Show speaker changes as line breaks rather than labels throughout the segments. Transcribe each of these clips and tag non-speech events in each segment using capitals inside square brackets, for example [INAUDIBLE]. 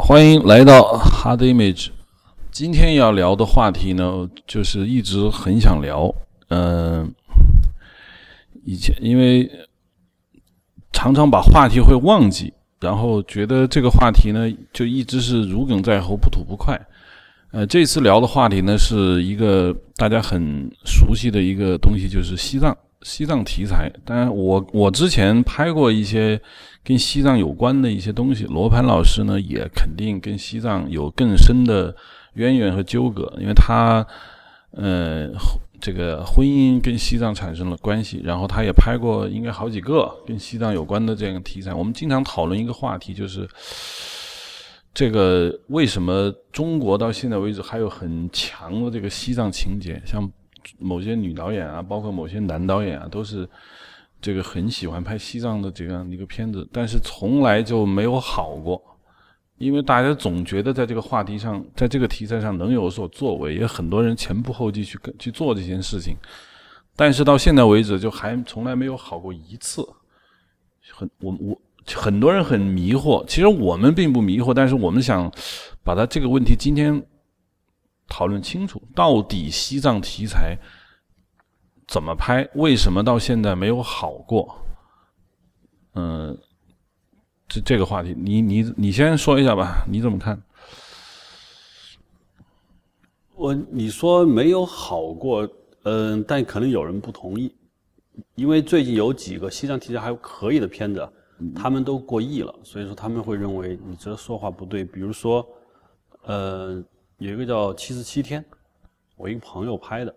欢迎来到 Hard Image。今天要聊的话题呢，就是一直很想聊。嗯，以前因为常常把话题会忘记，然后觉得这个话题呢，就一直是如鲠在喉，不吐不快。呃，这次聊的话题呢，是一个大家很熟悉的一个东西，就是西藏。西藏题材，当然我我之前拍过一些跟西藏有关的一些东西。罗盘老师呢，也肯定跟西藏有更深的渊源和纠葛，因为他呃这个婚姻跟西藏产生了关系，然后他也拍过应该好几个跟西藏有关的这样的题材。我们经常讨论一个话题，就是这个为什么中国到现在为止还有很强的这个西藏情节，像。某些女导演啊，包括某些男导演啊，都是这个很喜欢拍西藏的这样一个片子，但是从来就没有好过，因为大家总觉得在这个话题上，在这个题材上能有所作为，也很多人前仆后继去去做这件事情，但是到现在为止，就还从来没有好过一次。很我我很多人很迷惑，其实我们并不迷惑，但是我们想把它这个问题今天。讨论清楚，到底西藏题材怎么拍？为什么到现在没有好过？嗯，这这个话题，你你你先说一下吧，你怎么看？
我你说没有好过，嗯，但可能有人不同意，因为最近有几个西藏题材还可以的片子，他们都过亿了，所以说他们会认为你这说话不对。比如说，呃。有一个叫《七十七天》，我一个朋友拍的，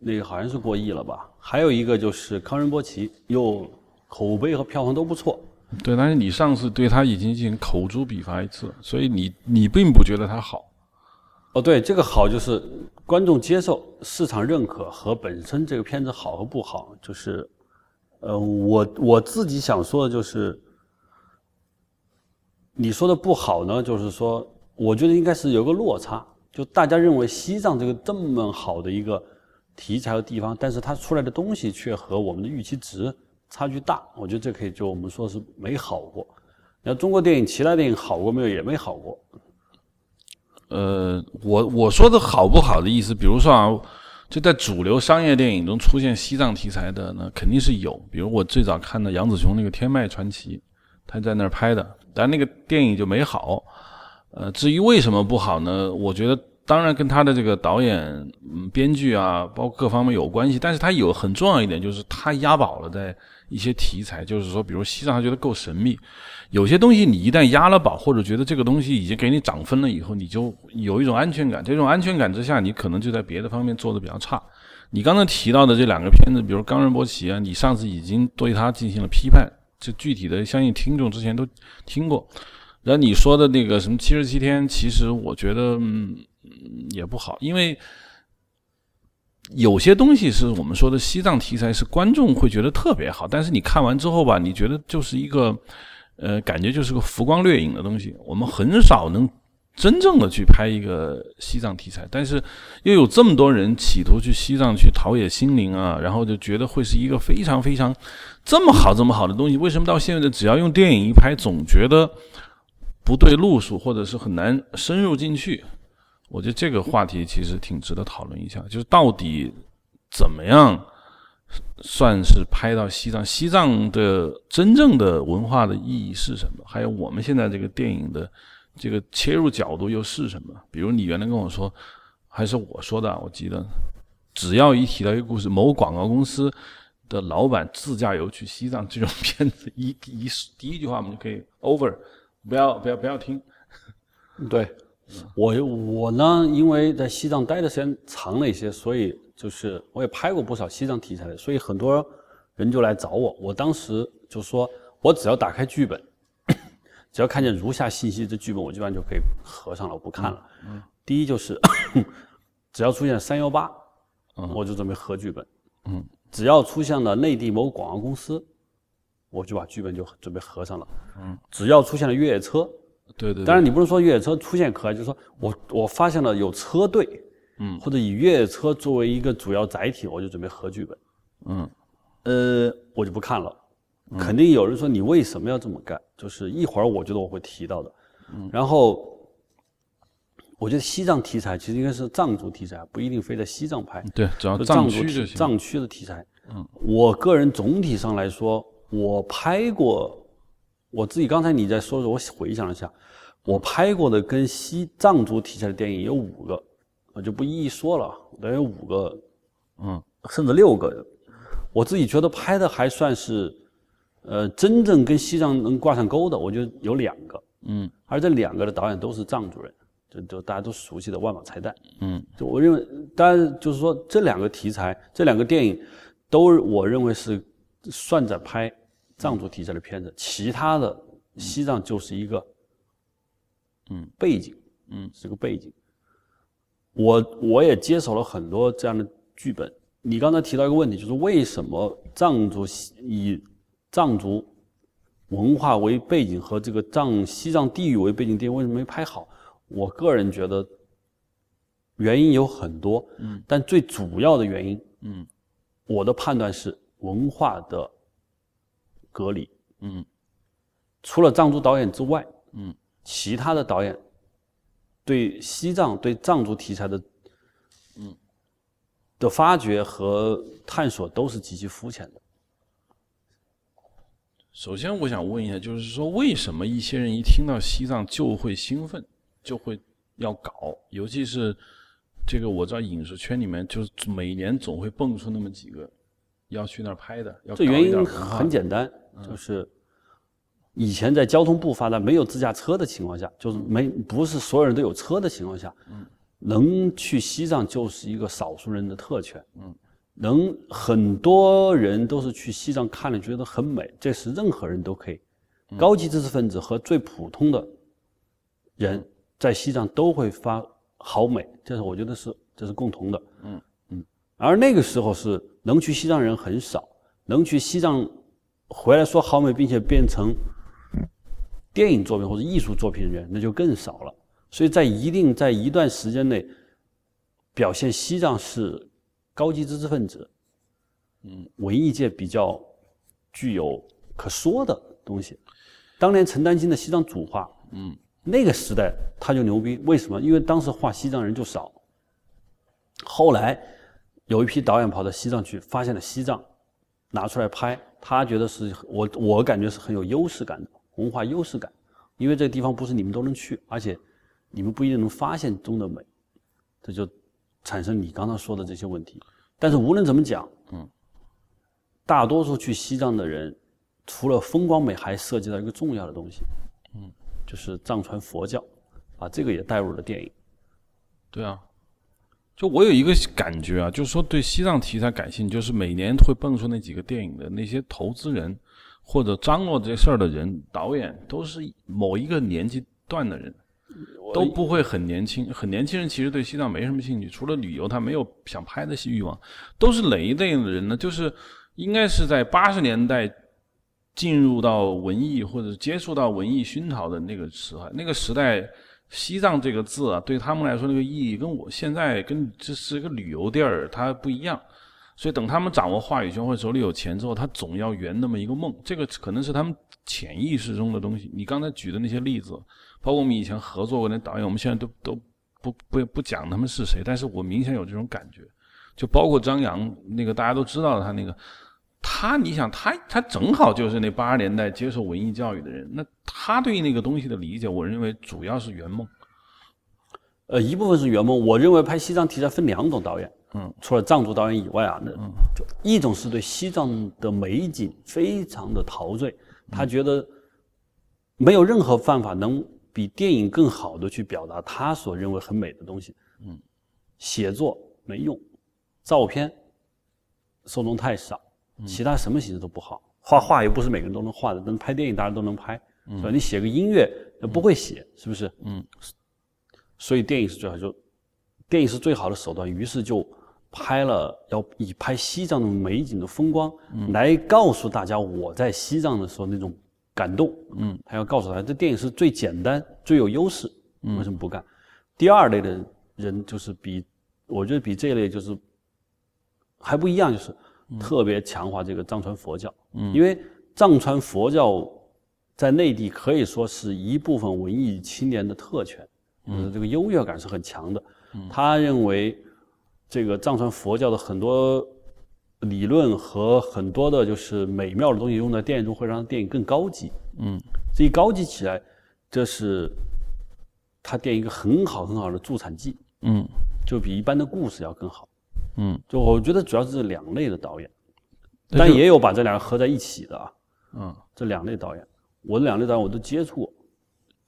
那个好像是过亿了吧？还有一个就是康仁波齐，又口碑和票房都不错。
对，但是你上次对他已经进行口诛笔伐一次，所以你你并不觉得他好。
哦，对，这个好就是观众接受、市场认可和本身这个片子好和不好，就是，呃，我我自己想说的就是，你说的不好呢，就是说。我觉得应该是有个落差，就大家认为西藏这个这么好的一个题材和地方，但是它出来的东西却和我们的预期值差距大。我觉得这可以就我们说是没好过。那中国电影其他电影好过没有？也没好过。
呃，我我说的好不好的意思，比如说啊，就在主流商业电影中出现西藏题材的呢，肯定是有。比如我最早看的杨紫琼那个《天脉传奇》，他在那儿拍的，但那个电影就没好。呃，至于为什么不好呢？我觉得当然跟他的这个导演、嗯、编剧啊，包括各方面有关系。但是他有很重要一点，就是他押宝了在一些题材，就是说，比如西藏，他觉得够神秘。有些东西你一旦押了宝，或者觉得这个东西已经给你涨分了以后，你就有一种安全感。这种安全感之下，你可能就在别的方面做的比较差。你刚才提到的这两个片子，比如《冈仁波齐》啊，你上次已经对他进行了批判，就具体的，相信听众之前都听过。那你说的那个什么七十七天，其实我觉得嗯也不好，因为有些东西是我们说的西藏题材，是观众会觉得特别好，但是你看完之后吧，你觉得就是一个呃，感觉就是个浮光掠影的东西。我们很少能真正的去拍一个西藏题材，但是又有这么多人企图去西藏去陶冶心灵啊，然后就觉得会是一个非常非常这么好这么好的东西。为什么到现在只要用电影一拍，总觉得？不对路数，或者是很难深入进去，我觉得这个话题其实挺值得讨论一下。就是到底怎么样算是拍到西藏？西藏的真正的文化的意义是什么？还有我们现在这个电影的这个切入角度又是什么？比如你原来跟我说，还是我说的，我记得，只要一提到一个故事，某广告公司的老板自驾游去西藏这种片子，一一第一句话我们就可以 over。不要不要不要听，[LAUGHS]
对，我我呢，因为在西藏待的时间长了一些，所以就是我也拍过不少西藏题材的，所以很多人就来找我。我当时就说，我只要打开剧本，[COUGHS] 只要看见如下信息，这剧本我基本上就可以合上了，我不看了。第一就是，[COUGHS] 只要出现三幺八，我就准备合剧本。嗯，只要出现了内地某广告公司。我就把剧本就准备合上了。嗯，只要出现了越野车，
对对。
当然，你不能说越野车出现可爱，就是说我我发现了有车队，嗯，或者以越野车作为一个主要载体，我就准备合剧本。嗯，呃，我就不看了。肯定有人说你为什么要这么干？就是一会儿我觉得我会提到的。嗯然后。我觉得西藏题材其实应该是藏族题材，不一定非在西藏拍。
对，只要
藏
区
就行。藏区的题材，嗯，我个人总体上来说，我拍过，我自己刚才你在说的时候，我回想了一下，我拍过的跟西藏族题材的电影有五个，我就不一一说了，得有五个，嗯，甚至六个。我自己觉得拍的还算是，呃，真正跟西藏能挂上钩的，我觉得有两个，嗯，而这两个的导演都是藏族人。就就大家都熟悉的万宝彩蛋，嗯，就我认为，当然就是说这两个题材，这两个电影，都我认为是算在拍藏族题材的片子，其他的西藏就是一个，嗯，背景，嗯，是个背景。我我也接手了很多这样的剧本。你刚才提到一个问题，就是为什么藏族以藏族文化为背景和这个藏西藏地域为背景电影为什么没拍好？我个人觉得原因有很多，嗯，但最主要的原因，嗯，我的判断是文化的隔离，嗯，除了藏族导演之外，嗯，其他的导演对西藏、对藏族题材的，嗯，的发掘和探索都是极其肤浅的。
首先，我想问一下，就是说，为什么一些人一听到西藏就会兴奋？就会要搞，尤其是这个我知道影视圈里面，就是每年总会蹦出那么几个要去那儿拍的。
这原因很简单，就是以前在交通不发达、没有自驾车的情况下，就是没不是所有人都有车的情况下，能去西藏就是一个少数人的特权。嗯，能很多人都是去西藏看了觉得很美，这是任何人都可以，高级知识分子和最普通的人。在西藏都会发好美，这是我觉得是这是共同的。嗯嗯，而那个时候是能去西藏人很少，能去西藏回来说好美，并且变成电影作品或者艺术作品的人，那就更少了。所以在一定在一段时间内，表现西藏是高级知识分子，嗯，文艺界比较具有可说的东西。当年陈丹青的西藏主画，嗯。那个时代他就牛逼，为什么？因为当时画西藏人就少。后来有一批导演跑到西藏去，发现了西藏，拿出来拍，他觉得是我我感觉是很有优势感的文化优势感，因为这个地方不是你们都能去，而且你们不一定能发现中的美，这就产生你刚刚说的这些问题。但是无论怎么讲，嗯，大多数去西藏的人，除了风光美，还涉及到一个重要的东西，嗯。就是藏传佛教，把这个也带入了电影。
对啊，就我有一个感觉啊，就是说对西藏题材感兴趣，就是每年会蹦出那几个电影的那些投资人或者张罗这事儿的人，导演都是某一个年纪段的人，都不会很年轻。很年轻人其实对西藏没什么兴趣，除了旅游，他没有想拍的欲望。都是哪一类的人呢？就是应该是在八十年代。进入到文艺或者接触到文艺熏陶的那个时代，那个时代，西藏这个字啊，对他们来说那个意义跟我现在跟这是一个旅游地儿，它不一样。所以等他们掌握话语权或者手里有钱之后，他总要圆那么一个梦。这个可能是他们潜意识中的东西。你刚才举的那些例子，包括我们以前合作过的导演，我们现在都都不不不讲他们是谁，但是我明显有这种感觉。就包括张扬那个大家都知道他那个。他，你想他，他正好就是那八十年代接受文艺教育的人，那他对那个东西的理解，我认为主要是圆梦。
呃，一部分是圆梦。我认为拍西藏题材分两种导演，嗯，除了藏族导演以外啊，那就一种是对西藏的美景非常的陶醉，他觉得没有任何办法能比电影更好的去表达他所认为很美的东西。嗯，写作没用，照片受众太少。其他什么形式都不好，画画又不是每个人都能画的，但拍电影大家都能拍，是吧？你写个音乐，不会写，是不是？嗯。所以电影是最好，就电影是最好的手段。于是就拍了，要以拍西藏的美景的风光来告诉大家我在西藏的时候那种感动。嗯。还要告诉大家，这电影是最简单、最有优势。为什么不干？第二类的人就是比，我觉得比这一类就是还不一样，就是。特别强化这个藏传佛教，因为藏传佛教在内地可以说是一部分文艺青年的特权，嗯，这个优越感是很强的。他认为这个藏传佛教的很多理论和很多的就是美妙的东西用在电影中，会让电影更高级。
嗯，
这一高级起来，这是他电影一个很好很好的助产剂。
嗯，
就比一般的故事要更好。
嗯，
就我觉得主要是这两类的导演，但也有把这两个合在一起的啊。
嗯，
这两类导演，我这两类导演我都接触过。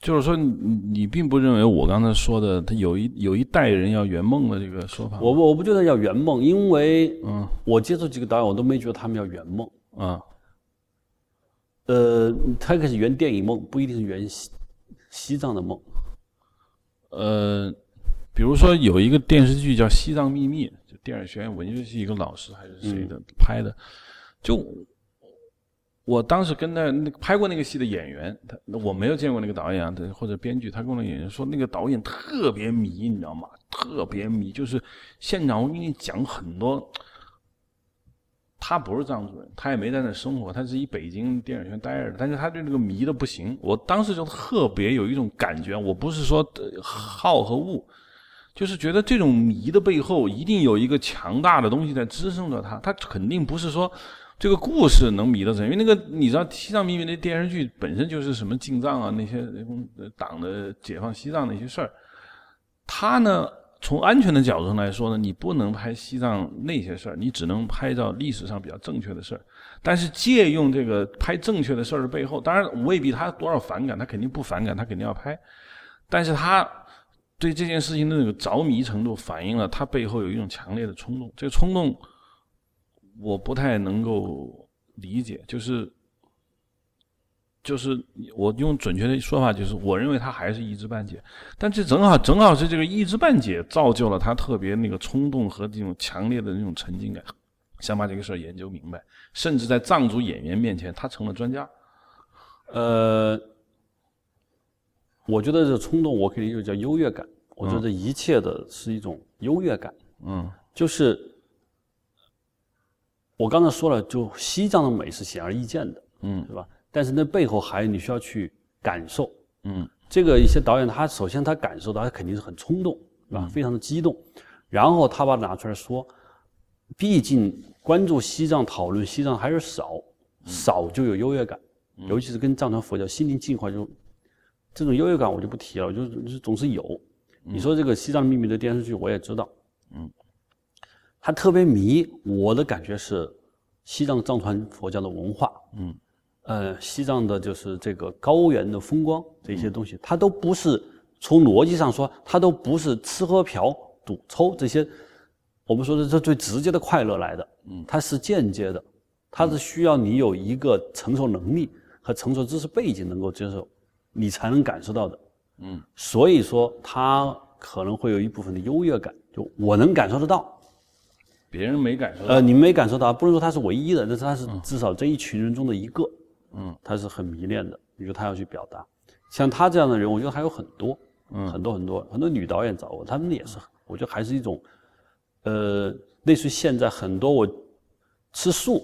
就是说你你并不认为我刚才说的他有一有一代人要圆梦的这个说法？
我不我不觉得要圆梦，因为
嗯
我接触几个导演，我都没觉得他们要圆梦。
啊
呃，他可以是圆电影梦，不一定是圆西西藏的梦。
呃，比如说有一个电视剧叫《西藏秘密》，就电影学院文学系一个老师还是谁的、拍的，就我当时跟那那个拍过那个戏的演员，他我没有见过那个导演啊，他或者编剧，他跟我那演员说，那个导演特别迷，你知道吗？特别迷，就是现场我跟你讲很多。他不是藏族人，他也没在那生活，他是一北京电影学院待着的，但是他对那个迷的不行。我当时就特别有一种感觉，我不是说呃好和恶，就是觉得这种迷的背后一定有一个强大的东西在支撑着他，他肯定不是说这个故事能迷得成，因为那个你知道《西藏秘密》那电视剧本身就是什么进藏啊那些呃党的解放西藏那些事儿，他呢，从安全的角度上来说呢，你不能拍西藏那些事儿，你只能拍照历史上比较正确的事儿。但是借用这个拍正确的事儿的背后，当然未必他多少反感，他肯定不反感，他肯定要拍。但是他对这件事情的那个着迷程度，反映了他背后有一种强烈的冲动。这个冲动，我不太能够理解，就是就是我用准确的说法，就是我认为他还是一知半解，但这正好正好是这个一知半解造就了他特别那个冲动和这种强烈的那种沉浸感，想把这个事儿研究明白，甚至在藏族演员面前，他成了专家。
呃，我觉得这冲动，我肯定就叫优越感。我觉得一切的是一种优越感，
嗯
就是我刚才说了，就西藏的美是显而易见的，
嗯
是吧？但是那背后还有你需要去感受。
嗯
这个一些导演他首先他感受到，他肯定是很冲动，是吧？非常的激动，然后他把它拿出来说，毕竟关注西藏、讨论西藏还是少，少就有优越感，尤其是跟藏传佛教心灵净化就这种优越感我就不提了，我就是总是有。你说这个《西藏秘密》的电视剧我也知道，
嗯，
他特别迷，我的感觉是西藏藏传佛教的文化，
嗯。
呃，西藏的就是这个高原的风光这些东西，它都不是从逻辑上说，它都不是吃喝嫖赌抽这些，我们说的这最直接的快乐来的，
嗯。
它是间接的，它是需要你有一个承受能力和承受知识背景能够接受，你才能感受到的。
嗯。
所以说，他可能会有一部分的优越感，就我能感受得到，
别人没感受到。
呃，你没感受到，不能说他是唯一的，但是他是至少这一群人中的一个，
嗯，
他是很迷恋的，你说他要去表达，像他这样的人，我觉得还有很多，
嗯。
很多很多很多女导演找我，他们也是，我觉得还是一种，呃，类似于现在很多我吃素，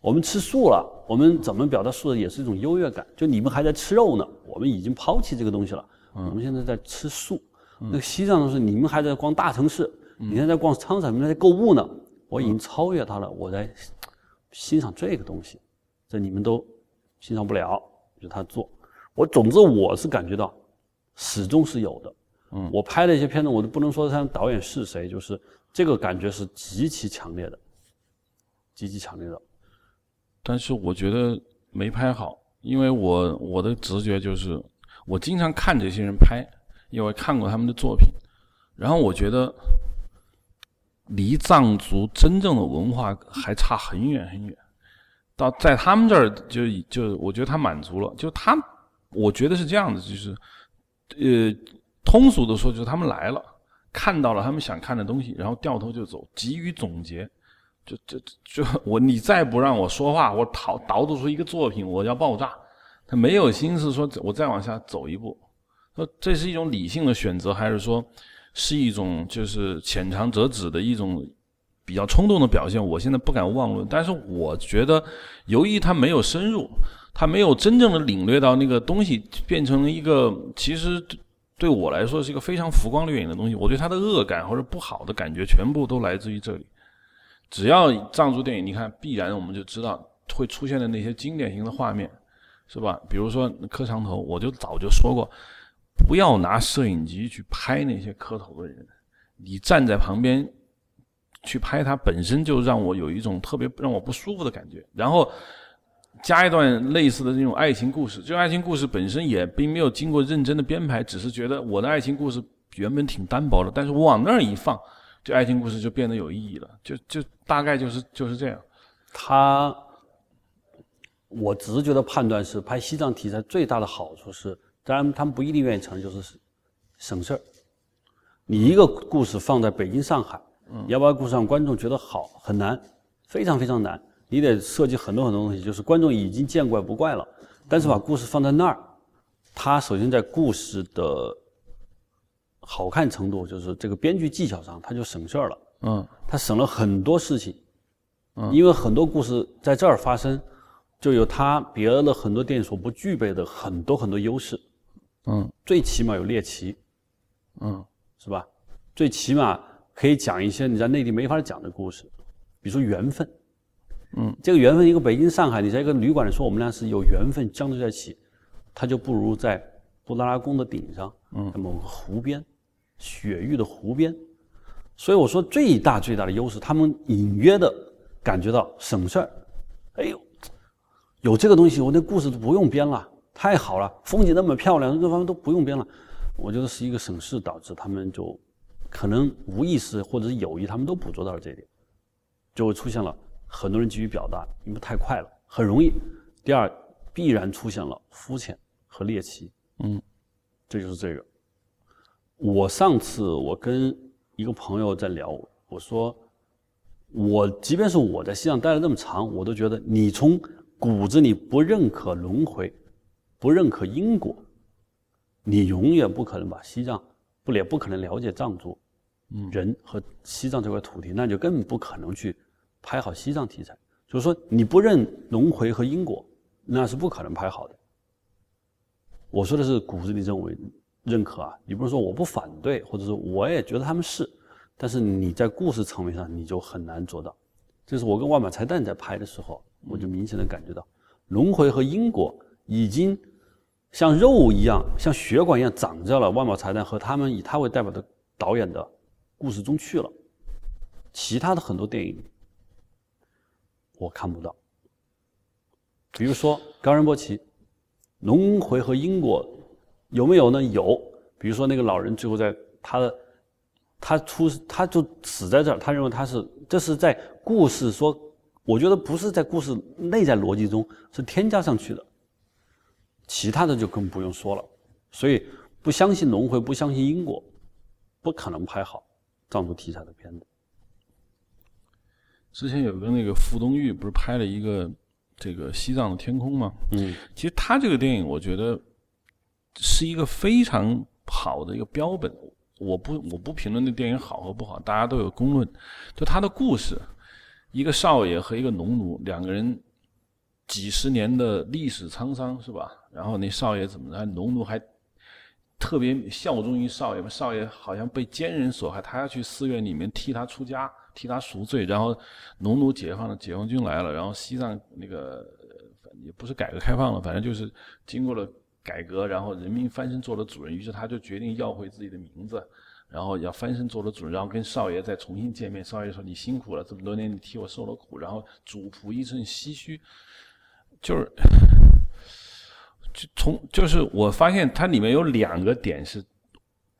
我们吃素了，我们怎么表达素的也是一种优越感，就你们还在吃肉呢，我们已经抛弃这个东西了，我们现在在吃素。那个西藏的是你们还在逛大城市，你现在在逛商场，你们在购物呢，我已经超越他了，我在欣赏这个东西，这你们都欣赏不了，就他做。我总之我是感觉到，始终是有的。
嗯
我拍的一些片子，我都不能说他导演是谁，就是这个感觉是极其强烈的，极其强烈的。
但是我觉得没拍好，因为我我的直觉就是，我经常看这些人拍，因为看过他们的作品，然后我觉得离藏族真正的文化还差很远很远。到在他们这儿就就我觉得他满足了，就他我觉得是这样的，就是呃通俗的说就是他们来了，看到了他们想看的东西，然后掉头就走，急于总结。就就就我你再不让我说话，我导导读出一个作品，我要爆炸。他没有心思说，我再往下走一步。说这是一种理性的选择，还是说是一种就是浅尝辄止的一种比较冲动的表现，我现在不敢妄论。但是我觉得，由于他没有深入，他没有真正的领略到那个东西，变成了一个其实对我来说是一个非常浮光掠影的东西。我对他的恶感或者不好的感觉，全部都来自于这里。只要藏族电影，你看，必然我们就知道会出现的那些经典型的画面，是吧？比如说磕长头，我就早就说过，不要拿摄影机去拍那些磕头的人，你站在旁边。去拍它本身就让我有一种特别让我不舒服的感觉，然后加一段类似的那种爱情故事，这种爱情故事本身也并没有经过认真的编排，只是觉得我的爱情故事原本挺单薄的，但是我往那儿一放，这爱情故事就变得有意义了，就就大概就是就是这样。
他，我直觉的判断是，拍西藏题材最大的好处是，当然他们不一定愿意承认，就是省事儿。你一个故事放在北京、上海。要不要故事让观众觉得好很难，非常非常难。你得设计很多很多东西，就是观众已经见怪不怪了。但是把故事放在那儿，它首先在故事的好看程度，就是这个编剧技巧上，他就省事儿了。嗯，他省了很多事情。嗯，因为很多故事在这儿发生，就有他别的很多电影所不具备的很多很多优势。嗯，最起码有猎奇。嗯，是吧？最起码。可以讲一些你在内地没法讲的故事，比如说缘分，嗯，这个缘分，一个北京、上海，你在一个旅馆里说我们俩是有缘分相对在一起，它就不如在布达拉宫的顶上，嗯，在某个湖边，雪域的湖边，所以我说最大最大的优势，他们隐约的感觉到省事儿，哎呦，有这个东西，我那故事都不用编了，太好了，风景那么漂亮，各方面都不用编了，我觉得是一个省事导致他们就。可能无意识或者是有意，他们都捕捉到了这一点，就会出现了很多人急于表达，因为太快了，很容易。第二，必然出现了肤浅和猎奇。嗯，这就是这个。我上次我跟一个朋友在聊，我说，我即便是我在西藏待了那么长，我都觉得你从骨子里不认可轮回，不认可因果，你永远不可能把西藏。不了不可能了解藏族人和西藏这块土地，那就更不可能去拍好西藏题材。就是说，你不认轮回和因果，那是不可能拍好的。我说的是骨子里认为认可啊，你不是说我不反对，或者说我也觉得他们是，但是你在故事层面上你就很难做到。这是我跟万马才旦在拍的时候，我就明显的感觉到轮回和因果已经。像肉一样，像血管一样长在了万宝财旦和他们以他为代表的导演的故事中去了。其他的很多电影我看不到。比如说高仁波齐，轮回和因果有没有呢？有。比如说那个老人最后在他的他出他就死在这儿，他认为他是这是在故事说，我觉得不是在故事内在逻辑中是添加上去的。其他的就更不用说了，所以不相信轮回，不相信因果，不可能拍好藏族题材的片子。
之前有个那个傅东玉不是拍了一个这个西藏的天空吗？嗯，其实他这个电影我觉得是一个非常好的一个标本。我不我不评论那电影好和不好，大家都有公论。就他的故事，一个少爷和一个农奴两个人。几十年的历史沧桑是吧？然后那少爷怎么着？农奴还特别效忠于少爷嘛？少爷好像被奸人所害，他要去寺院里面替他出家，替他赎罪。然后农奴解放了，解放军来了，然后西藏那个也不是改革开放了，反正就是经过了改革，然后人民翻身做了主人。于是他就决定要回自己的名字，然后要翻身做了主人，然后跟少爷再重新见面。少爷说：“你辛苦了，这么多年你替我受了苦。”然后主仆一阵唏嘘。就是，就从就是我发现它里面有两个点是，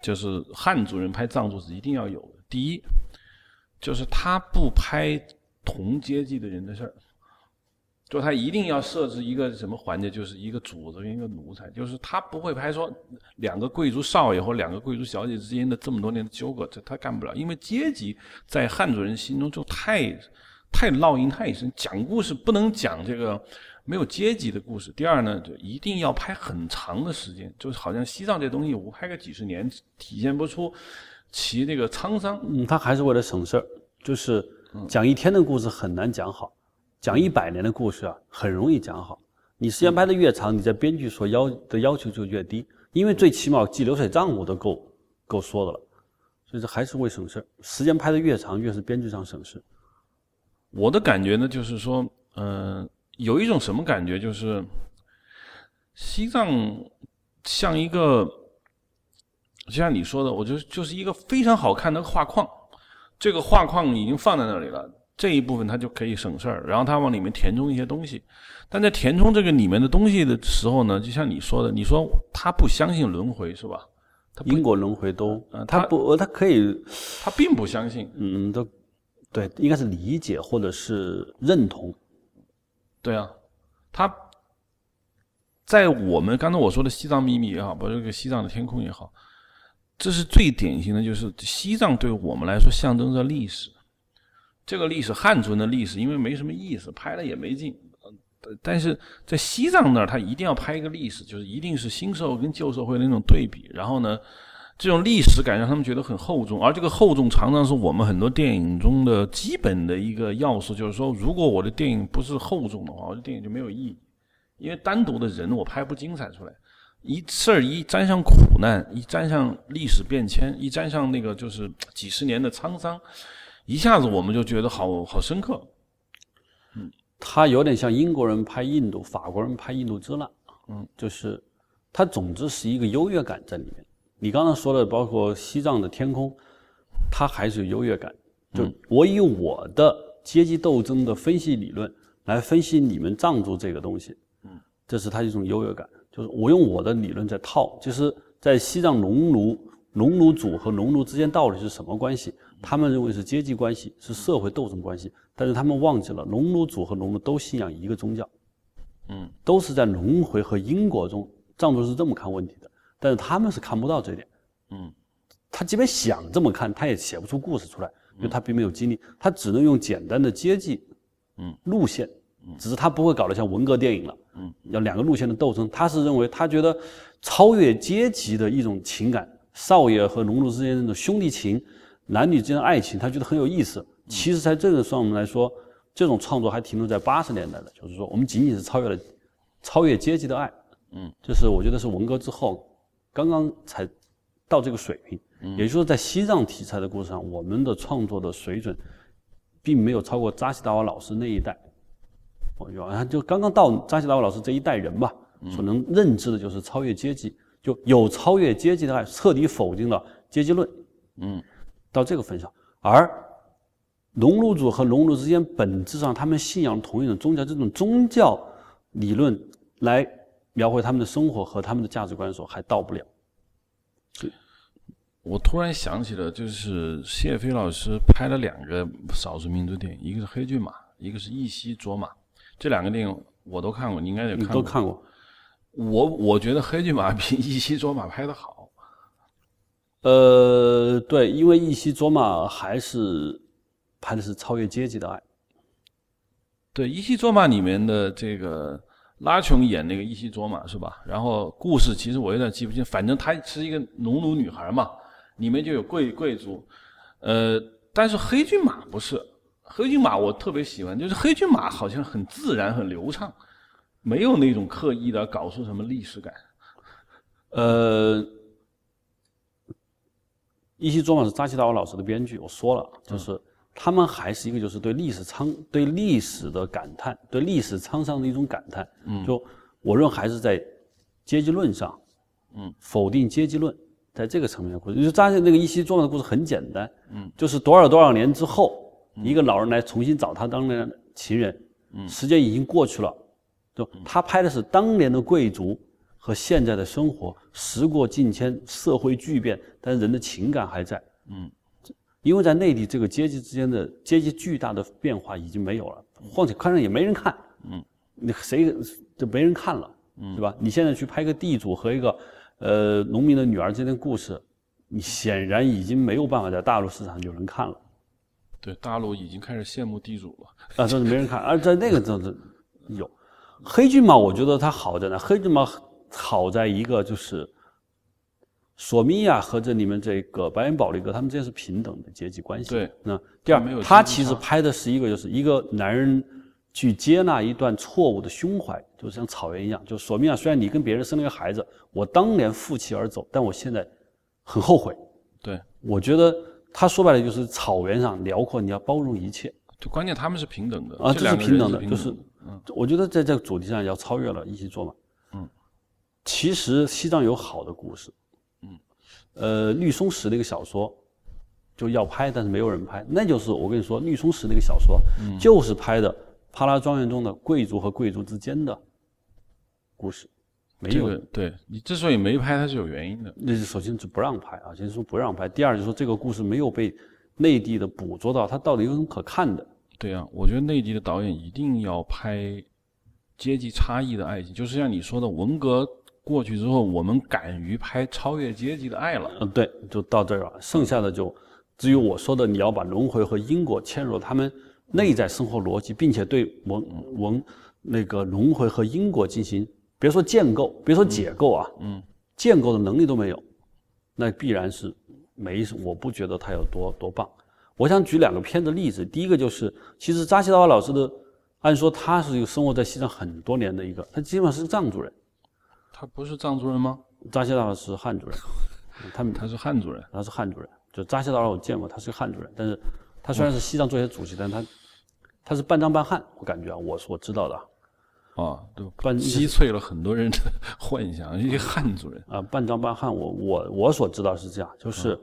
就是汉族人拍藏族是一定要有的。第一，就是他不拍同阶级的人的事儿，就他一定要设置一个什么环节，就是一个主子跟一个奴才，就是他不会拍说两个贵族少爷或两个贵族小姐之间的这么多年的纠葛，这他干不了，因为阶级在汉族人心中就太太烙印太深，讲故事不能讲这个。没有阶级的故事。第二呢，就一定要拍很长的时间，就是好像西藏这东西，我拍个几十年，体现不出其那个沧桑。
嗯，他还是为了省事儿，就是讲一天的故事很难讲好，讲一百年的故事啊很容易讲好。你时间拍的越长，你在编剧所要的要求就越低，因为最起码记流水账我都够够说的了，所以这还是为省事儿时间拍的越长，越是编剧上省事。
我的感觉呢，就是说，嗯，有一种什么感觉，就是西藏像一个，就像你说的，我觉得就是一个非常好看的画框，这个画框已经放在那里了。这一部分他就可以省事儿，然后他往里面填充一些东西，但在填充这个里面的东西的时候呢，就像你说的，你说他不相信轮回是吧？
他因果轮回都，他不，他可以，
他并不相信，
嗯，都，对，应该是理解或者是认同，
对啊，他在我们刚才我说的西藏秘密也好，包括这个西藏的天空也好，这是最典型的，就是西藏对我们来说象征着历史。这个历史，汉族的历史，因为没什么意思，拍了也没劲。但是在西藏那儿，他一定要拍一个历史，就是一定是新社会跟旧社会的那种对比。然后呢，这种历史感让他们觉得很厚重，而这个厚重常常是我们很多电影中的基本的一个要素。就是说，如果我的电影不是厚重的话，我的电影就没有意义。因为单独的人我拍不精彩出来，一事儿一沾上苦难，一沾上历史变迁，一沾上那个就是几十年的沧桑。一下子我们就觉得好好深刻，
嗯，他有点像英国人拍印度，法国人拍印度支那，嗯，就是他总之是一个优越感在里面。你刚刚说的包括西藏的天空，它还是有优越感。就我以我的阶级斗争的分析理论来分析你们藏族这个东西，嗯，这是他一种优越感。就是我用我的理论在套，就是在西藏农奴农奴主和农奴之间到底是什么关系？他们认为是阶级关系，是社会斗争关系，但是他们忘记了农奴主和农奴都信仰一个宗教，
嗯，
都是在轮回和因果中，藏族是这么看问题的，但是他们是看不到这点，
嗯，
他即便想这么看，他也写不出故事出来，因为他并没有经历，他只能用简单的阶级，
嗯，
路线，只是他不会搞得像文革电影了，嗯，要两个路线的斗争，他是认为他觉得超越阶级的一种情感，少爷和农奴之间那种兄弟情。男女之间的爱情，他觉得很有意思。其实，在这个上面来说，这种创作还停留在八十年代的，就是说，我们仅仅是超越了超越阶级的爱。
嗯，
就是我觉得是文革之后刚刚才到这个水平。嗯，也就是说，在西藏题材的故事上，我们的创作的水准并没有超过扎西达瓦老师那一代。我觉得，就刚刚到扎西达瓦老师这一代人吧，所能认知的就是超越阶级，就有超越阶级的爱，彻底否定了阶级论。
嗯。
到这个份上，而农奴主和农奴之间本质上他们信仰同一种宗教，这种宗教理论来描绘他们的生活和他们的价值观的时候，还到不了。
我突然想起了，就是谢飞老师拍了两个少数民族电影，一个是《黑骏马》，一个是《一夕卓玛》。这两个电影我都看过，你应该也看过。
都看过。
我我觉得《黑骏马》比《一夕卓玛》拍的好。
呃，对，因为一夕卓玛还是拍的是超越阶级的爱。
对，一夕卓玛里面的这个拉琼演那个一夕卓玛是吧？然后故事其实我有点记不清，反正她是一个农奴女孩嘛，里面就有贵贵族。呃，但是黑骏马不是，黑骏马我特别喜欢，就是黑骏马好像很自然、很流畅，没有那种刻意的搞出什么历史感。
呃。一席卓玛是扎西达瓦老师的编剧，我说了，就是他们还是一个就是对历史沧对历史的感叹，对历史沧桑的一种感叹。嗯，就我认为还是在阶级论上，
嗯，
否定阶级论，在这个层面的故事，就扎西那个一席卓玛的故事很简单，嗯，就是多少多少年之后，一个老人来重新找他当年的情人，嗯，时间已经过去了，就他拍的是当年的贵族。和现在的生活，时过境迁，社会巨变，但是人的情感还在。
嗯，
因为在内地这个阶级之间的阶级巨大的变化已经没有了，况且看上也没人看。
嗯，
那谁就没人看了，对吧？你现在去拍个地主和一个呃农民的女儿之间的故事，你显然已经没有办法在大陆市场有人看了。
对，大陆已经开始羡慕地主了。
啊，这是没人看。而在那个这这有黑骏马，我觉得它好着呢？黑骏马。好在一个就是，索米娅和这里面这个白人保利格，他们之间是平等的阶级关系。
对，
那第
没有
二，他其实拍的是一个，就是一个男人去接纳一段错误的胸怀，就像草原一样。就索米娅，虽然你跟别人生了一个孩子，我当年负气而走，但我现在很后悔。
对，
我觉得他说白了就是草原上辽阔，你要包容一切
就关键他们是平等的
啊，这是平等的，就是我觉得在这个主题上要超越了一起做嘛。
嗯，
其实西藏有好的故事。
嗯，
呃，绿松石那个小说就要拍，但是没有人拍，那就是我跟你说，绿松石那个小说就是拍的帕拉庄园中的贵族和贵族之间的故事，没有
这个对你之所以没拍，它是有原因的。
那是首先是不让拍啊，先说不让拍。第二就是说这个故事没有被内地的捕捉到，它到底有什么可看的？
对啊，我觉得内地的导演一定要拍阶级差异的爱情，就是像你说的，文革过去之后，我们敢于拍超越阶级的爱了。
嗯，对，就到这儿了。剩下的就至于我说的，你要把轮回和因果嵌入他们内在生活逻辑，并且对文文那个轮回和因果进行，别说建构，别说解构啊，
嗯，
建构的能力都没有，那必然是没，我不觉得他有多多棒。我想举两个片子例子，第一个就是，其实扎西达瓦老师的，按说他是一个生活在西藏很多年的一个，他基本上是个藏族人，
他不是藏族人吗？
扎西达瓦是汉族人，他们
他是汉族人。
他是汉族人，就扎西达尔我见过，他是个汉族人，但是他虽然是西藏作协主席，但他他是半藏半汉，我感觉啊，我所知道的
啊，对
半
击碎了很多人的 [LAUGHS] 幻想，一些汉族人。
啊，半藏半汉，我我我所知道是这样，就是，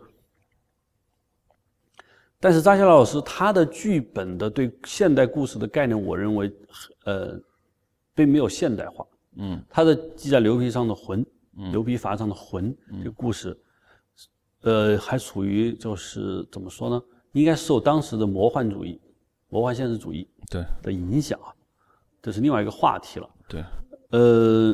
但是扎西达老师他的剧本的对现代故事的概念，我认为呃，并没有现代化，
嗯。
他的记在牛皮上的魂，牛皮筏上的魂，这个故事，呃，还处于就是怎么说呢？应该受当时的魔幻主义、魔幻现实主义
对。
的影响啊，这是另外一个话题了。
对，
呃，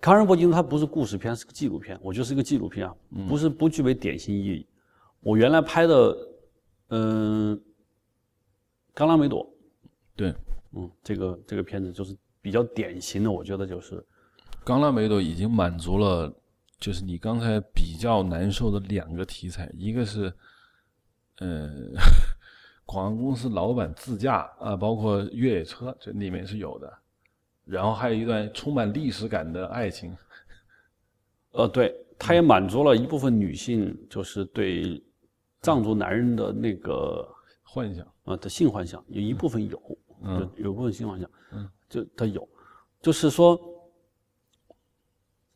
康仁伯金它不是故事片，是个纪录片，我觉得是一个纪录片啊，不是不具备典型意义。我原来拍的，嗯、冈拉梅朵，
对，
嗯，这个这个片子就是比较典型的，我觉得就是
冈拉梅朵已经满足了，就是你刚才比较难受的两个题材，一个是，呃，[LAUGHS] 广告公司老板自驾啊，包括越野车，这里面是有的，然后还有一段充满历史感的爱情，
呃，对，它也满足了一部分女性，就是对藏族男人的那个
幻想，
啊的性幻想，有一部分有，有部分性幻想，
嗯，
就他有，就是说，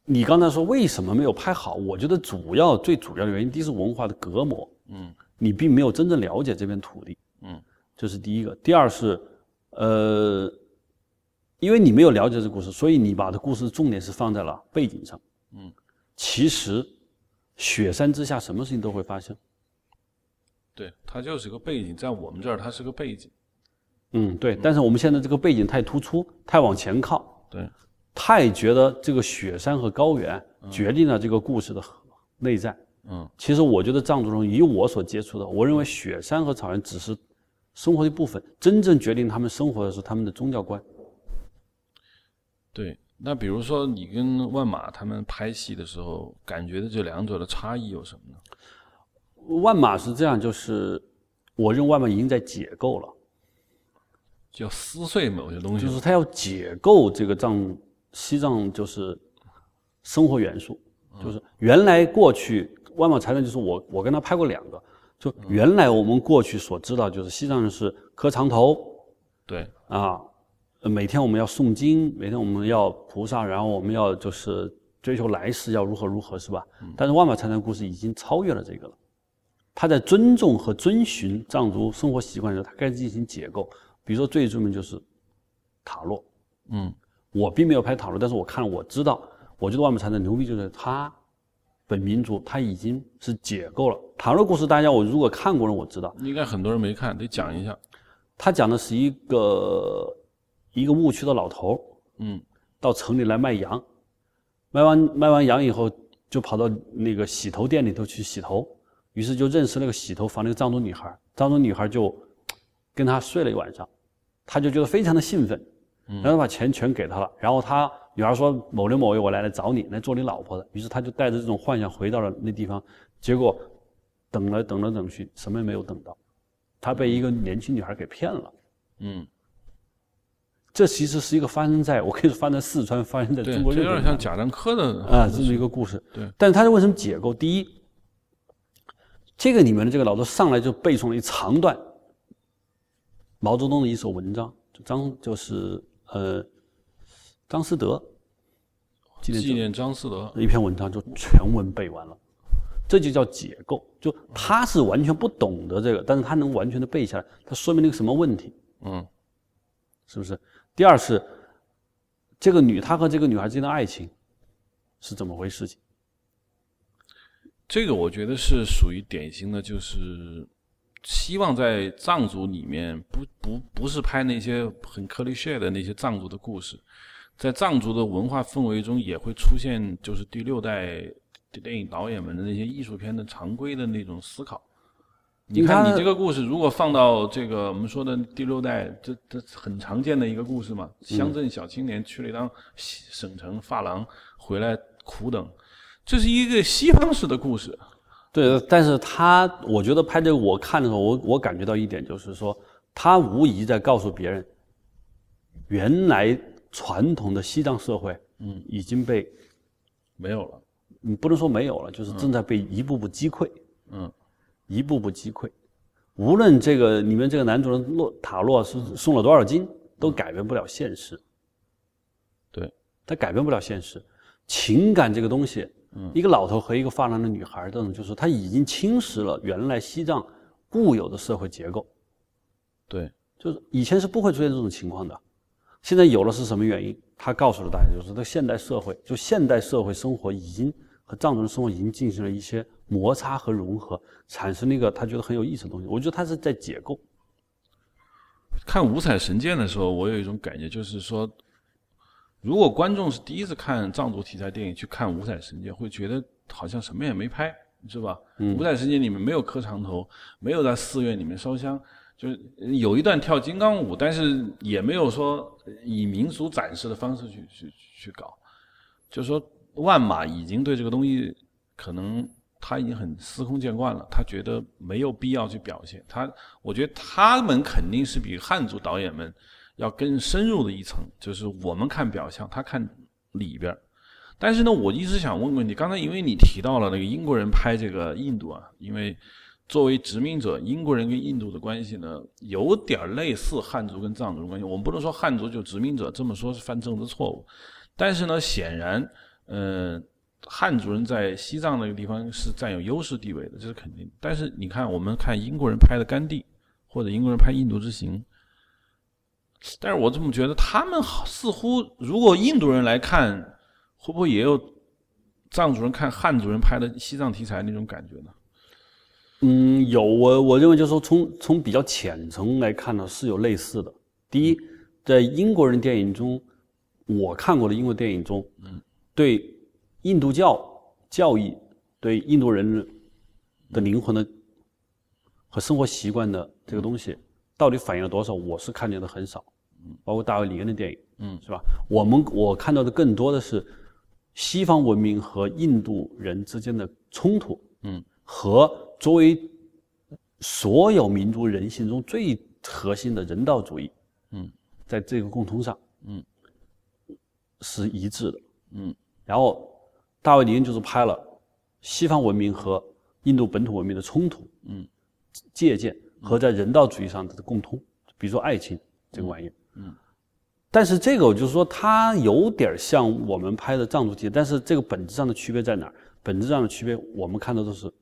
你刚才说为什么没有拍好？我觉得主要最主要的原因，第一是文化的隔膜，
嗯
你并没有真正了解这片土地，
嗯，
这是第一个。第二是，呃，因为你没有了解这个故事，所以你把这故事重点是放在了背景上。
嗯，
其实雪山之下什么事情都会发生。
对，它就是个背景，在我们这儿它是个背景，
嗯，对。但是我们现在这个背景太突出，太往前靠，
对，
太觉得这个雪山和高原决定了这个故事的内在。
嗯
其实我觉得藏族人以我所接触的，我认为雪山和草原只是生活的一部分，真正决定他们生活的是他们的宗教观。
对。那比如说你跟万马他们拍戏的时候，感觉的这两者的差异有什么呢？
万马是这样，就是我认为万马已经在解构了，
就要撕碎某些东西，
就是他要解构这个藏西藏就是生活元素，就是原来过去万宝才能就是我我跟他拍过两个，就原来我们过去所知道就是西藏人是磕长头
对，
啊，呃每天我们要诵经，每天我们要菩萨，然后我们要就是追求来世要如何如何是吧？但是万宝禅的故事已经超越了这个了。他在尊重和遵循藏族生活习惯的时候，他开始进行解构。比如说最著名就是塔洛，
嗯
我并没有拍塔洛，但是我看了，我知道，我觉得万木禅的牛逼就是他本民族他已经是解构了塔洛故事。大家我如果看过了，我知道
应该很多人没看，得讲一下。
他讲的是一个一个牧区的老头
嗯
到城里来卖羊，卖完卖完羊以后，就跑到那个洗头店里头去洗头，于是就认识那个洗头房那个藏族女孩，藏族女孩就跟他睡了一晚上，他就觉得非常的兴奋，然后把钱全给他了，然后他女儿说某年某月我来来找你，来做你老婆的，于是他就带着这种幻想回到了那地方，结果等了等了等去，什么也没有等到，他被一个年轻女孩给骗了。
嗯，
这其实是一个发生在我可以说发生在四川，发生在，中国
这有点像贾樟柯的
啊，这么一个故事。
对，
但是他为什么解构？第一，这个里面的这个老头上来就背诵了一长段毛泽东的一首文章，就张就是呃张思德纪念
纪念张思德。
一篇文章，就全文背完了，这就叫解构。就他是完全不懂得这个，但是他能完全的背下来，他说明了一个什么问题？
嗯
是不是？第二是这个女，他和这个女孩之间的爱情是怎么回事情？
这个我觉得是属于典型的，就是希望在藏族里面不不不是拍那些很 cliché 的那些藏族的故事，在藏族的文化氛围中也会出现，就是第六代电影导演们的那些艺术片的常规的那种思考。你看，你这个故事如果放到这个我们说的第六代，这这很常见的一个故事嘛，乡镇小青年去了一趟省城发廊，回来苦等。这是一个西方式的故事，
对，但是他我觉得拍这个，我看的时候，我我感觉到一点就是说，他无疑在告诉别人，原来传统的西藏社会，嗯，已经被
没有了，
你不能说没有了，就是正在被一步步击溃，
嗯，
一步步击溃。无论这个里面这个男主人洛塔洛是送了多少金，都改变不了现实。
对，
他改变不了现实，情感这个东西。一个老头和一个发廊的女孩，这种就是他已经侵蚀了原来西藏固有的社会结构。
对，
就是以前是不会出现这种情况的，现在有了是什么原因？他告诉了大家，就是这现代社会，就现代社会生活已经和藏族人生活已经进行了一些摩擦和融合，产生了一个他觉得很有意思的东西。我觉得他是在解构。
看五彩神剑的时候，我有一种感觉，就是说。如果观众是第一次看藏族题材电影去看《五彩神剑》，会觉得好像什么也没拍，是吧？
嗯
五彩神剑》里面没有磕长头，没有在寺院里面烧香，就是有一段跳金刚舞，但是也没有说以民俗展示的方式去去去搞。就是说，万马已经对这个东西可能他已经很司空见惯了，他觉得没有必要去表现。他，我觉得他们肯定是比汉族导演们。要更深入的一层，就是我们看表象，他看里边但是呢，我一直想问个问题，刚才因为你提到了那个英国人拍这个印度啊，因为作为殖民者，英国人跟印度的关系呢，有点类似汉族跟藏族的关系。我们不能说汉族就殖民者，这么说是犯政治错误。但是呢，显然，嗯，汉族人在西藏那个地方是占有优势地位的，这是肯定。但是你看，我们看英国人拍的《甘地》，或者英国人拍《印度之行》。但是我怎么觉得，他们似乎，如果印度人来看，会不会也有藏族人看汉族人拍的西藏题材那种感觉呢？
嗯，有，我我认为就是说，从从比较浅层来看呢，是有类似的。第一，在英国人电影中，我看过的英国电影中，嗯，对印度教教义、对印度人的灵魂的和生活习惯的这个东西，到底反映了多少？我是看见的很少。包括大卫·里恩的电影，
嗯，
是吧？我们我看到的更多的是西方文明和印度人之间的冲突，
嗯，
和作为所有民族人性中最核心的人道主义，
嗯，
在这个共通上，
嗯，
是一致的，
嗯。
然后大卫·里恩就是拍了西方文明和印度本土文明的冲突，
嗯，
借鉴和在人道主义上的共通，比如说爱情这个玩意儿。
嗯，
但是这个我就是说，它有点像我们拍的藏族题，但是这个本质上的区别在哪儿？本质上的区别，我们看到的是，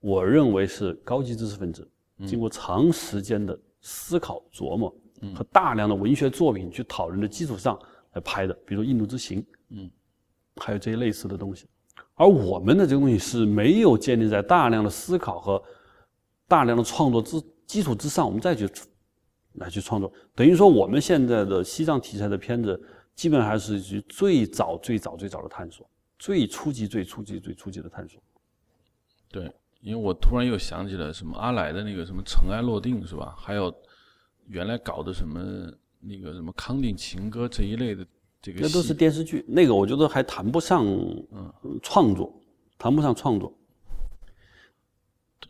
我认为是高级知识分子经过长时间的思考琢磨和大量的文学作品去讨论的基础上来拍的，比如《印度之行》，
嗯，
还有这些类似的东西。而我们的这个东西是没有建立在大量的思考和大量的创作之基础之上，我们再去。来去创作，等于说我们现在的西藏题材的片子，基本还是最早、最早、最早的探索，最初级、最初级、最初级的探索。
对，因为我突然又想起了什么阿来的那个什么尘埃落定是吧？还有原来搞的什么那个什么《康定情歌》这一类的这个，
那都是电视剧，那个我觉得还谈不上嗯创作，谈不上创作。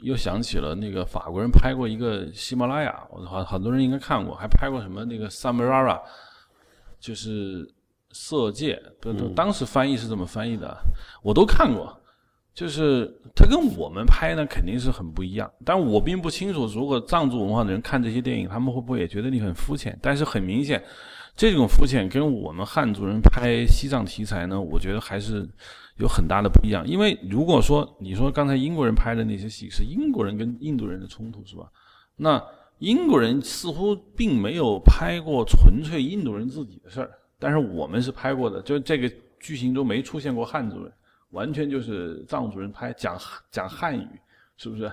又想起了那个法国人拍过一个喜马拉雅，我好很多人应该看过，还拍过什么那个 Samarara，就是色戒，不是当时翻译是这么翻译的，我都看过。就是他跟我们拍呢肯定是很不一样，但我并不清楚，如果藏族文化的人看这些电影，他们会不会也觉得你很肤浅？但是很明显，这种肤浅跟我们汉族人拍西藏题材呢，我觉得还是。有很大的不一样，因为如果说你说刚才英国人拍的那些戏是英国人跟印度人的冲突，是吧？那英国人似乎并没有拍过纯粹印度人自己的事儿，但是我们是拍过的，就这个剧情中没出现过汉族人，完全就是藏族人拍讲讲汉语，是不是？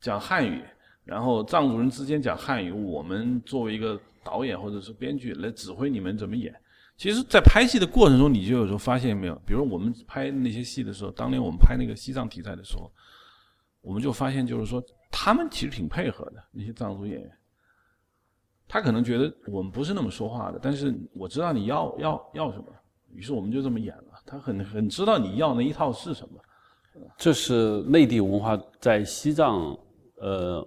讲汉语，然后藏族人之间讲汉语，我们作为一个导演或者是编剧来指挥你们怎么演。其实，在拍戏的过程中，你就有时候发现没有，比如我们拍那些戏的时候，当年我们拍那个西藏题材的时候，我们就发现，就是说他们其实挺配合的，那些藏族演员，他可能觉得我们不是那么说话的，但是我知道你要要要什么，于是我们就这么演了。他很很知道你要那一套是什么。
这是内地文化在西藏呃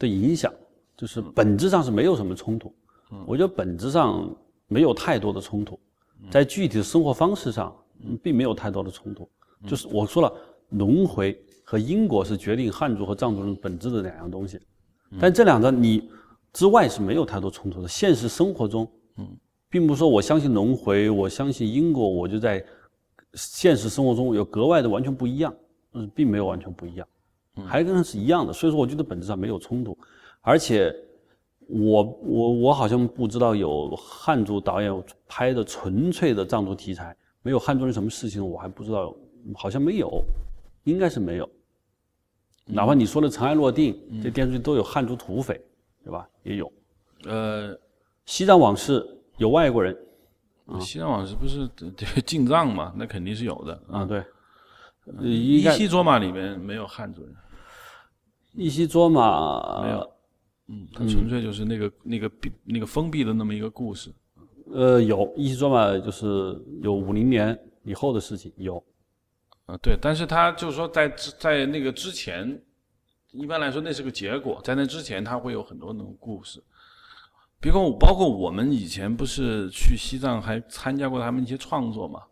的影响，就是本质上是没有什么冲突。我觉得本质上。没有太多的冲突，在具体的生活方式上，并没有太多的冲突。就是我说了，轮回和因果是决定汉族和藏族人本质的两样东西，但这两个你之外是没有太多冲突的。现实生活中，并不是说我相信轮回，我相信因果，我就在现实生活中有格外的完全不一样，嗯，并没有完全不一样，还跟是一样的。所以说，我觉得本质上没有冲突，而且。我我我好像不知道有汉族导演拍的纯粹的藏族题材，没有汉族人什么事情，我还不知道，好像没有，应该是没有。哪怕你说的《尘埃落定》这电视剧都有汉族土匪，对吧？也有。呃，《西藏往事》有外国人。
《西藏往事》不是 [LAUGHS] 进藏嘛？那肯定是有的。
啊，对。
一西卓玛里面没有汉族人。
一西卓玛
没有。嗯，它纯粹就是那个那个闭那个封闭的那么一个故事。
呃，有《一息装嘛，就是有五零年以后的事情有。
啊，对，但是他就是说在在那个之前，一般来说那是个结果，在那之前他会有很多那种故事。比如包括我们以前不是去西藏还参加过他们一些创作嘛？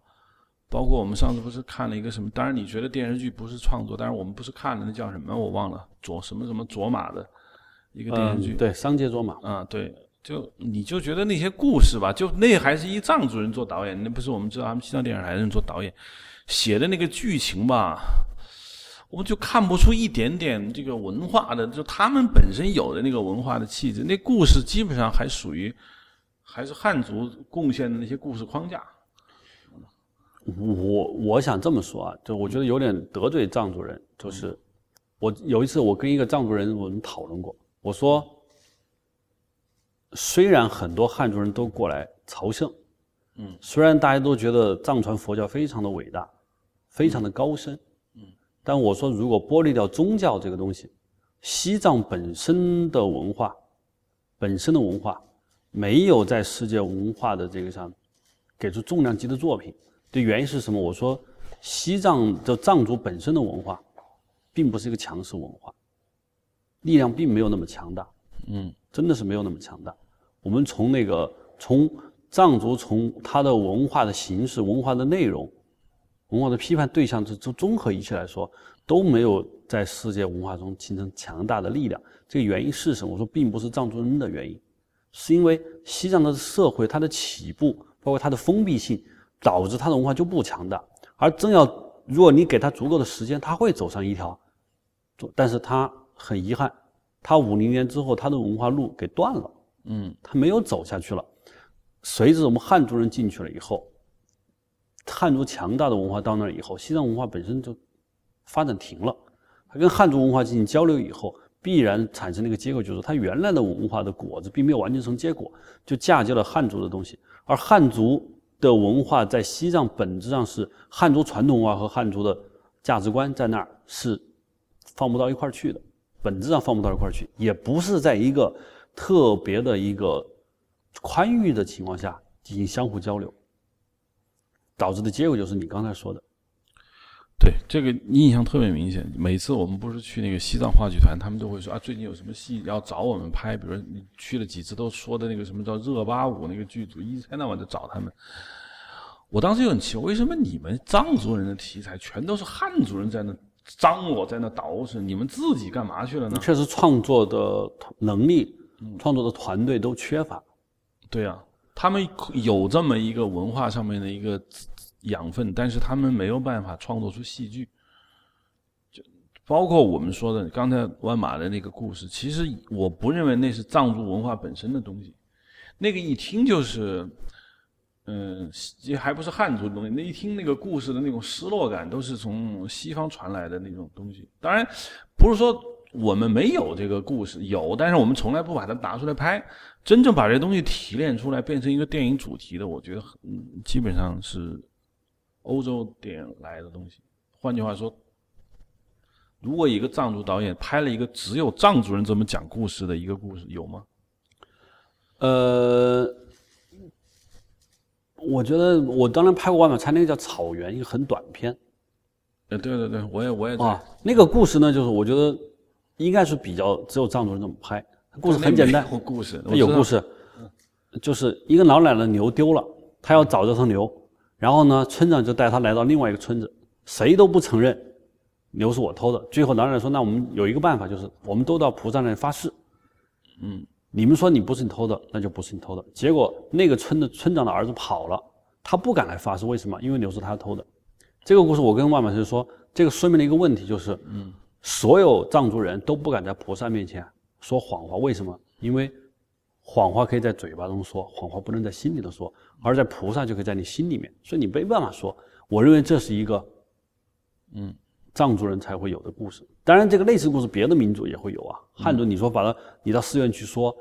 包括我们上次不是看了一个什么？当然你觉得电视剧不是创作，但是我们不是看了那叫什么我忘了，卓什么什么卓玛的。一个电视剧，
对《商界卓玛》
啊，对，就你就觉得那些故事吧，就那还是一藏族人做导演，那不是我们知道他们西藏电视台的人做导演写的那个剧情吧，我们就看不出一点点这个文化的，就他们本身有的那个文化的气质。那故事基本上还属于还是汉族贡献的那些故事框架。
我我想这么说啊，就我觉得有点得罪藏族人，就是我有一次我跟一个藏族人我们讨论过。我说，虽然很多汉族人都过来朝圣，嗯，虽然大家都觉得藏传佛教非常的伟大，非常的高深，嗯，但我说，如果剥离掉宗教这个东西，西藏本身的文化，本身的文化，没有在世界文化的这个上给出重量级的作品，的原因是什么？我说，西藏的藏族本身的文化，并不是一个强势文化。力量并没有那么强大，嗯，真的是没有那么强大。我们从那个从藏族从它的文化的形式、文化的内容、文化的批判对象这这综合一切来说，都没有在世界文化中形成强大的力量。这个原因是什么？我说并不是藏族人的原因，是因为西藏的社会它的起步，包括它的封闭性，导致它的文化就不强大。而真要如果你给它足够的时间，它会走上一条，但是它。很遗憾，他五零年之后，他的文化路给断了，嗯，他没有走下去了。随着我们汉族人进去了以后，汉族强大的文化到那儿以后，西藏文化本身就发展停了。他跟汉族文化进行交流以后，必然产生的一个结果就是，他原来的文化的果子并没有完全成结果，就嫁接了汉族的东西。而汉族的文化在西藏本质上是汉族传统文化和汉族的价值观在那儿是放不到一块儿去的。本质上放不到一块儿去，也不是在一个特别的一个宽裕的情况下进行相互交流，导致的结果就是你刚才说的。
对这个印象特别明显。每次我们不是去那个西藏话剧团，他们都会说啊，最近有什么戏要找我们拍，比如你去了几次都说的那个什么叫热巴舞那个剧组，一天到晚就找他们。我当时就很奇怪，为什么你们藏族人的题材全都是汉族人在那张我，在那捯饬，你们自己干嘛去了呢？
确实，创作的能力、创作的团队都缺乏。
对呀，他们有这么一个文化上面的一个。养分，但是他们没有办法创作出戏剧，就包括我们说的刚才万马的那个故事，其实我不认为那是藏族文化本身的东西，那个一听就是，嗯，也还不是汉族的东西，那一听那个故事的那种失落感，都是从西方传来的那种东西。当然，不是说我们没有这个故事，有，但是我们从来不把它拿出来拍，真正把这东西提炼出来变成一个电影主题的，我觉得基本上是。欧洲电影来的东西，换句话说，如果一个藏族导演拍了一个只有藏族人这么讲故事的一个故事，有吗？
呃，我觉得我当然拍过外面，拍那个叫《草原》，一个很短片。
呃，对对对，我也我也
啊，那个故事呢，就是我觉得应该是比较只有藏族人这么拍，故事很简单。
故事
有故事，就是一个老奶奶牛丢了，她要找这头牛。然后呢，村长就带她来到另外一个村子，谁都不承认牛是我偷的。最后，老奶奶说：“那我们有一个办法，就是我们都到菩萨那里发誓，嗯，你们说你不是你偷的，那就不是你偷的。”结果那个村的村长的儿子跑了，他不敢来发誓，为什么？因为牛是他偷的。这个故事我跟万马师说，这个说明了一个问题，就是，嗯，所有藏族人都不敢在菩萨面前说谎话，为什么？因为。谎话可以在嘴巴中说，谎话不能在心里头说，而在菩萨就可以在你心里面，所以你没办法说。我认为这是一个，嗯，藏族人才会有的故事。当然，这个类似故事别的民族也会有啊。汉族你说把它你到寺院去说，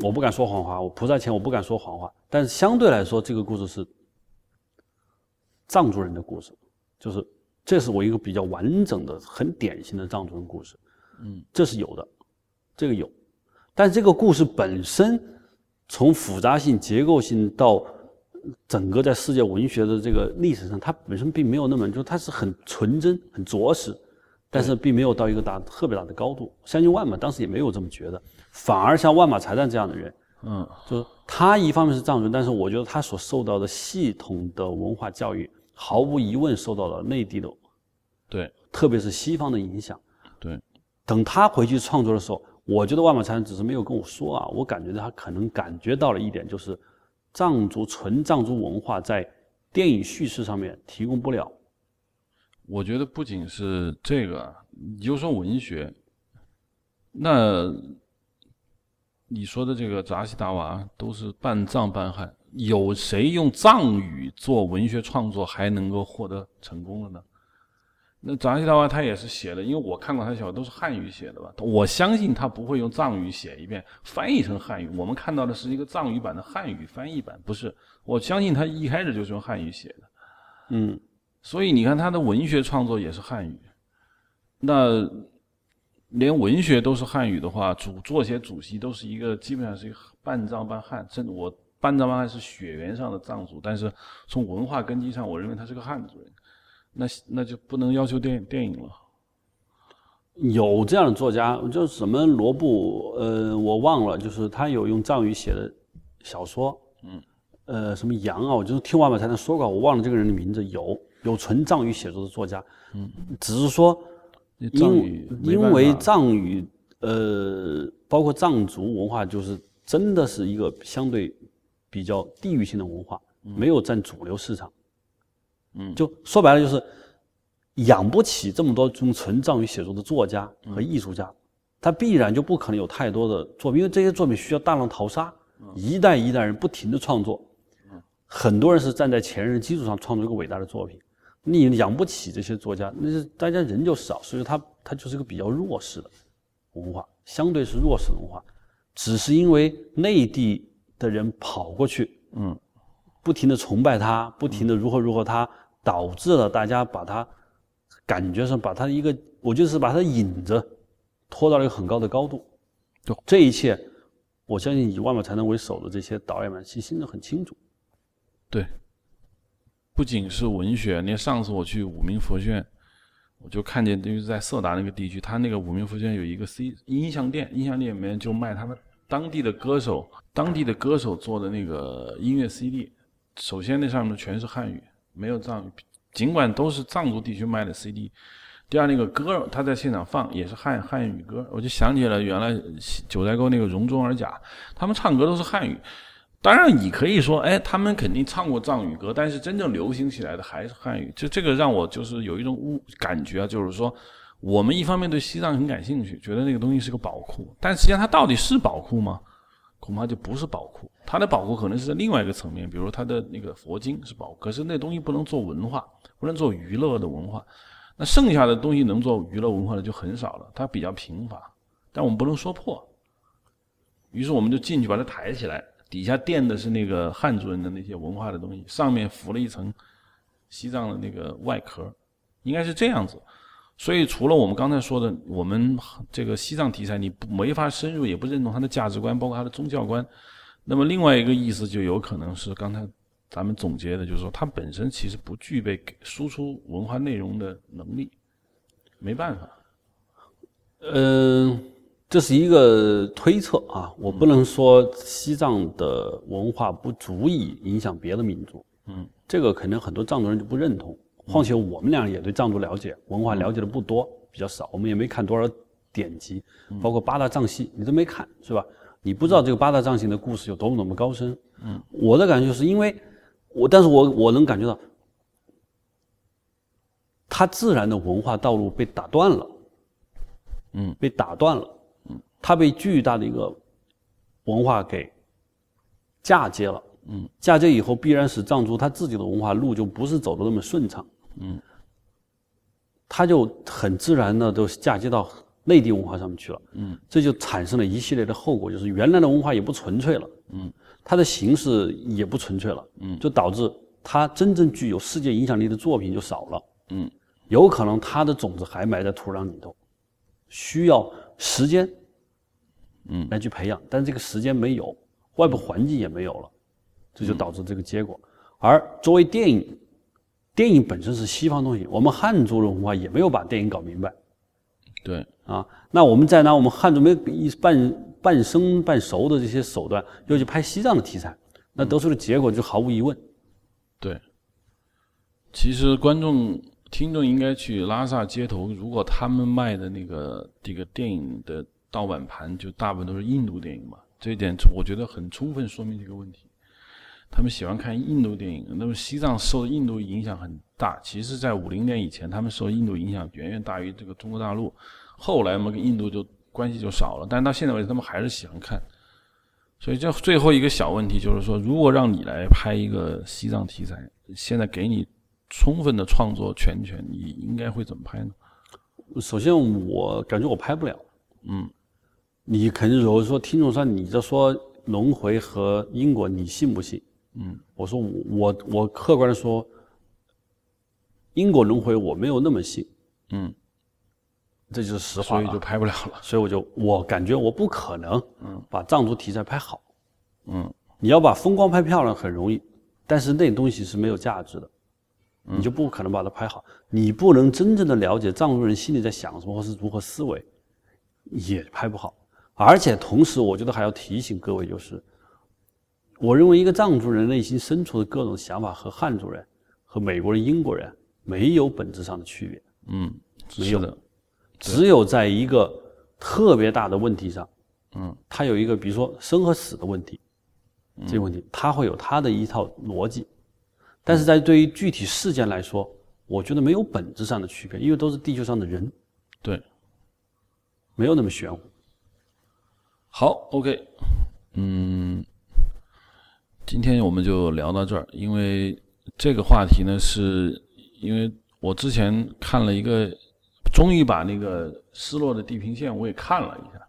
我不敢说谎话，我菩萨前我不敢说谎话。但是相对来说，这个故事是藏族人的故事，就是这是我一个比较完整的、很典型的藏族人故事。嗯，这是有的，这个有。但这个故事本身，从复杂性、结构性到整个在世界文学的这个历史上，它本身并没有那么，就它是很纯真、很着实，但是并没有到一个大特别大的高度。相信万马当时也没有这么觉得，反而像万马才旦这样的人，嗯，就是他一方面是藏族，但是我觉得他所受到的系统的文化教育，毫无疑问受到了内地的，
对，
特别是西方的影响。
对，
等他回去创作的时候。我觉得万马才旦只是没有跟我说啊，我感觉他可能感觉到了一点，就是藏族纯藏族文化在电影叙事上面提供不了。
我觉得不仅是这个，你就说文学，那你说的这个扎西达瓦都是半藏半汉，有谁用藏语做文学创作还能够获得成功的呢？那扎西达瓦他也是写的，因为我看过他小说都是汉语写的吧。我相信他不会用藏语写一遍，翻译成汉语。我们看到的是一个藏语版的汉语翻译版，不是。我相信他一开始就是用汉语写的。嗯，所以你看他的文学创作也是汉语。那连文学都是汉语的话，主作协主席都是一个基本上是一个半藏半汉，甚至我半藏半汉是血缘上的藏族，但是从文化根基上，我认为他是个汉族人。那那就不能要求电电影了。
有这样的作家，就是什么罗布，呃，我忘了，就是他有用藏语写的小说，嗯，呃，什么羊啊，我就是听完了才能说过，我忘了这个人的名字。有有纯藏语写作的作家，嗯，只是说，因因为藏语，呃，包括藏族文化，就是真的是一个相对比较地域性的文化，没有占主流市场。嗯，就说白了就是养不起这么多种纯藏语写作的作家和艺术家，他必然就不可能有太多的作品，因为这些作品需要大浪淘沙，一代一代人不停的创作，很多人是站在前人基础上创作一个伟大的作品，你养不起这些作家，那是大家人就少，所以他他就是个比较弱势的文化，相对是弱势文化，只是因为内地的人跑过去，嗯。不停的崇拜他，不停的如何如何，他导致了大家把他感觉上把他一个，我就是把他引着拖到了一个很高的高度。这一切我相信以万宝才能为首的这些导演们，其实心里很清楚。
对，不仅是文学，连上次我去五明佛学院，我就看见，就是在色达那个地区，他那个五明佛学院有一个 C 音像店，音像店里面就卖他们当地的歌手、当地的歌手做的那个音乐 CD。首先，那上面全是汉语，没有藏语，尽管都是藏族地区卖的 CD。第二，那个歌他在现场放也是汉汉语歌，我就想起了原来九寨沟那个容中尔甲，他们唱歌都是汉语。当然，你可以说，哎，他们肯定唱过藏语歌，但是真正流行起来的还是汉语。就这个让我就是有一种误感觉啊，就是说，我们一方面对西藏很感兴趣，觉得那个东西是个宝库，但实际上它到底是宝库吗？恐怕就不是宝库。它的宝库可能是在另外一个层面，比如它的那个佛经是宝，可是那东西不能做文化，不能做娱乐的文化。那剩下的东西能做娱乐文化的就很少了，它比较贫乏，但我们不能说破。于是我们就进去把它抬起来，底下垫的是那个汉族人的那些文化的东西，上面浮了一层西藏的那个外壳，应该是这样子。所以除了我们刚才说的，我们这个西藏题材你不没法深入，也不认同它的价值观，包括它的宗教观。那么另外一个意思就有可能是刚才。咱们总结的就是说，它本身其实不具备输出文化内容的能力，没办法。
嗯，这是一个推测啊，我不能说西藏的文化不足以影响别的民族。
嗯，
这个可能很多藏族人就不认同。况且我们俩也对藏族了解，文化了解的不多，比较少。我们也没看多少典籍，包括八大藏戏，你都没看是吧？你不知道这个八大藏系的故事有多么多么高深。
嗯，
我的感觉就是因为。我，但是我我能感觉到，他自然的文化道路被打断了，
嗯，
被打断了，
嗯，
他被巨大的一个文化给嫁接了，
嗯，
嫁接以后必然使藏族他自己的文化路就不是走的那么顺畅，
嗯，
他就很自然的都嫁接到内地文化上面去了，
嗯，
这就产生了一系列的后果，就是原来的文化也不纯粹了，
嗯。
它的形式也不纯粹了，
嗯，
就导致它真正具有世界影响力的作品就少了，
嗯，
有可能它的种子还埋在土壤里头，需要时间，
嗯，
来去培养，但这个时间没有，外部环境也没有了，这就导致这个结果。而作为电影，电影本身是西方东西，我们汉族的文化也没有把电影搞明白，
对，
啊，那我们再拿我们汉族没一半。半生半熟的这些手段，又去拍西藏的题材，那得出的结果就毫无疑问。
对，其实观众、听众应该去拉萨街头，如果他们卖的那个这个电影的盗版盘，就大部分都是印度电影嘛。这一点我觉得很充分说明这个问题。他们喜欢看印度电影，那么西藏受印度影响很大。其实，在五零年以前，他们受印度影响远远大于这个中国大陆。后来嘛，跟印度就。关系就少了，但是到现在为止，他们还是喜欢看。所以这最后一个小问题就是说，如果让你来拍一个西藏题材，现在给你充分的创作全权，你应该会怎么拍呢？
首先，我感觉我拍不了。
嗯，
你肯定如果说听众说你这说轮回和因果，你信不信？
嗯，
我说我我客观的说，因果轮回我没有那么信。
嗯。
这就是实话，
所以就拍不了了。
所以我就我感觉我不可能，
嗯，
把藏族题材拍好，
嗯，
你要把风光拍漂亮很容易，但是那东西是没有价值的，你就不可能把它拍好。你不能真正的了解藏族人心里在想什么或是如何思维，也拍不好。而且同时，我觉得还要提醒各位，就是我认为一个藏族人内心深处的各种想法和汉族人、和美国人、英国人没有本质上的区别，
嗯，
没有。
的。
只有在一个特别大的问题上，
嗯，
他有一个比如说生和死的问题，这个问题他会有他的一套逻辑，但是在对于具体事件来说，我觉得没有本质上的区别，因为都是地球上的人，
对，
没有那么玄乎。
好，OK，嗯，今天我们就聊到这儿，因为这个话题呢，是因为我之前看了一个。终于把那个失落的地平线我也看了一下，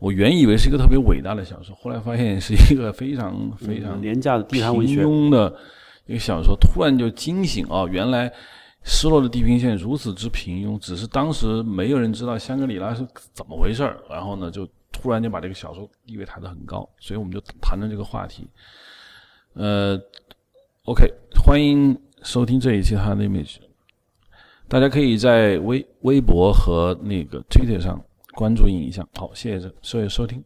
我原以为是一个特别伟大的小说，后来发现是一个非常非常
廉价的地
平
文学
庸的一个小说。突然就惊醒哦，原来失落的地平线如此之平庸，只是当时没有人知道香格里拉是怎么回事儿，然后呢就突然就把这个小说地位抬得很高，所以我们就谈论这个话题。呃，OK，欢迎收听这一期他的 image。大家可以在微微博和那个 Twitter 上关注影像。好，谢谢，谢谢收听。